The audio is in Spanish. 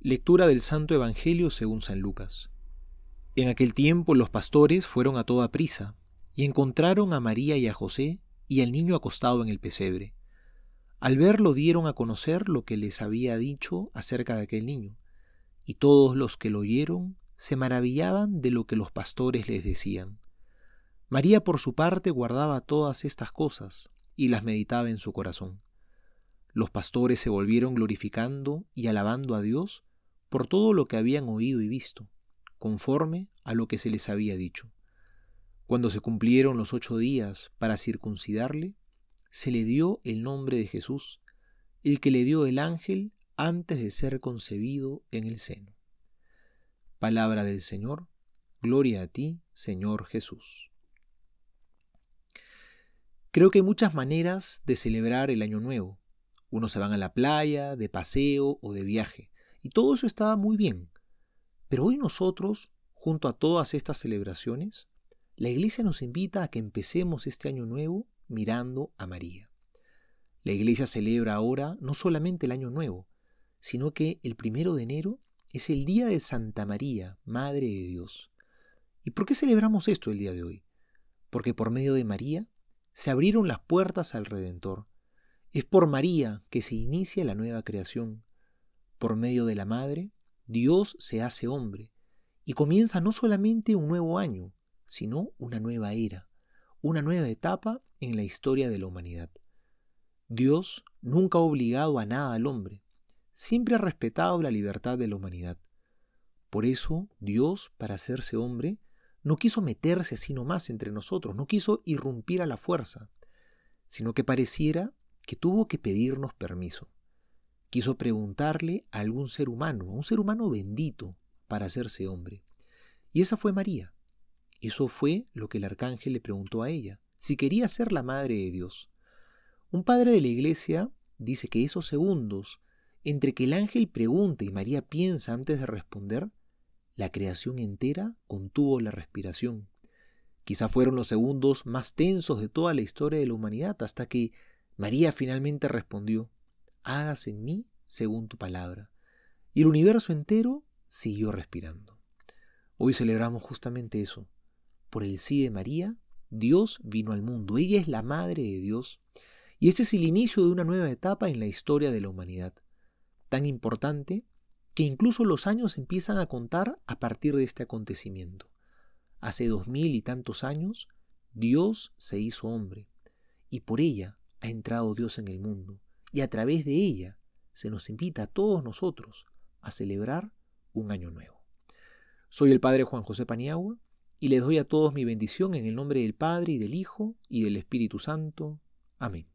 Lectura del Santo Evangelio según San Lucas. En aquel tiempo los pastores fueron a toda prisa y encontraron a María y a José y al niño acostado en el pesebre. Al verlo dieron a conocer lo que les había dicho acerca de aquel niño, y todos los que lo oyeron se maravillaban de lo que los pastores les decían. María por su parte guardaba todas estas cosas y las meditaba en su corazón. Los pastores se volvieron glorificando y alabando a Dios por todo lo que habían oído y visto, conforme a lo que se les había dicho. Cuando se cumplieron los ocho días para circuncidarle, se le dio el nombre de Jesús, el que le dio el ángel antes de ser concebido en el seno. Palabra del Señor, gloria a ti, Señor Jesús. Creo que hay muchas maneras de celebrar el Año Nuevo. Unos se van a la playa, de paseo o de viaje. Y todo eso estaba muy bien. Pero hoy nosotros, junto a todas estas celebraciones, la Iglesia nos invita a que empecemos este año nuevo mirando a María. La Iglesia celebra ahora no solamente el año nuevo, sino que el primero de enero es el día de Santa María, Madre de Dios. ¿Y por qué celebramos esto el día de hoy? Porque por medio de María se abrieron las puertas al Redentor. Es por María que se inicia la nueva creación, por medio de la Madre, Dios se hace hombre y comienza no solamente un nuevo año, sino una nueva era, una nueva etapa en la historia de la humanidad. Dios nunca ha obligado a nada al hombre, siempre ha respetado la libertad de la humanidad. Por eso Dios, para hacerse hombre, no quiso meterse así nomás entre nosotros, no quiso irrumpir a la fuerza, sino que pareciera que tuvo que pedirnos permiso quiso preguntarle a algún ser humano, a un ser humano bendito, para hacerse hombre. Y esa fue María. Eso fue lo que el arcángel le preguntó a ella, si quería ser la madre de Dios. Un padre de la iglesia dice que esos segundos, entre que el ángel pregunta y María piensa antes de responder, la creación entera contuvo la respiración. Quizá fueron los segundos más tensos de toda la historia de la humanidad hasta que María finalmente respondió, hágase en mí según tu palabra. Y el universo entero siguió respirando. Hoy celebramos justamente eso. Por el sí de María, Dios vino al mundo. Ella es la madre de Dios. Y este es el inicio de una nueva etapa en la historia de la humanidad. Tan importante que incluso los años empiezan a contar a partir de este acontecimiento. Hace dos mil y tantos años, Dios se hizo hombre, y por ella ha entrado Dios en el mundo y a través de ella se nos invita a todos nosotros a celebrar un año nuevo. Soy el Padre Juan José Paniagua y les doy a todos mi bendición en el nombre del Padre y del Hijo y del Espíritu Santo. Amén.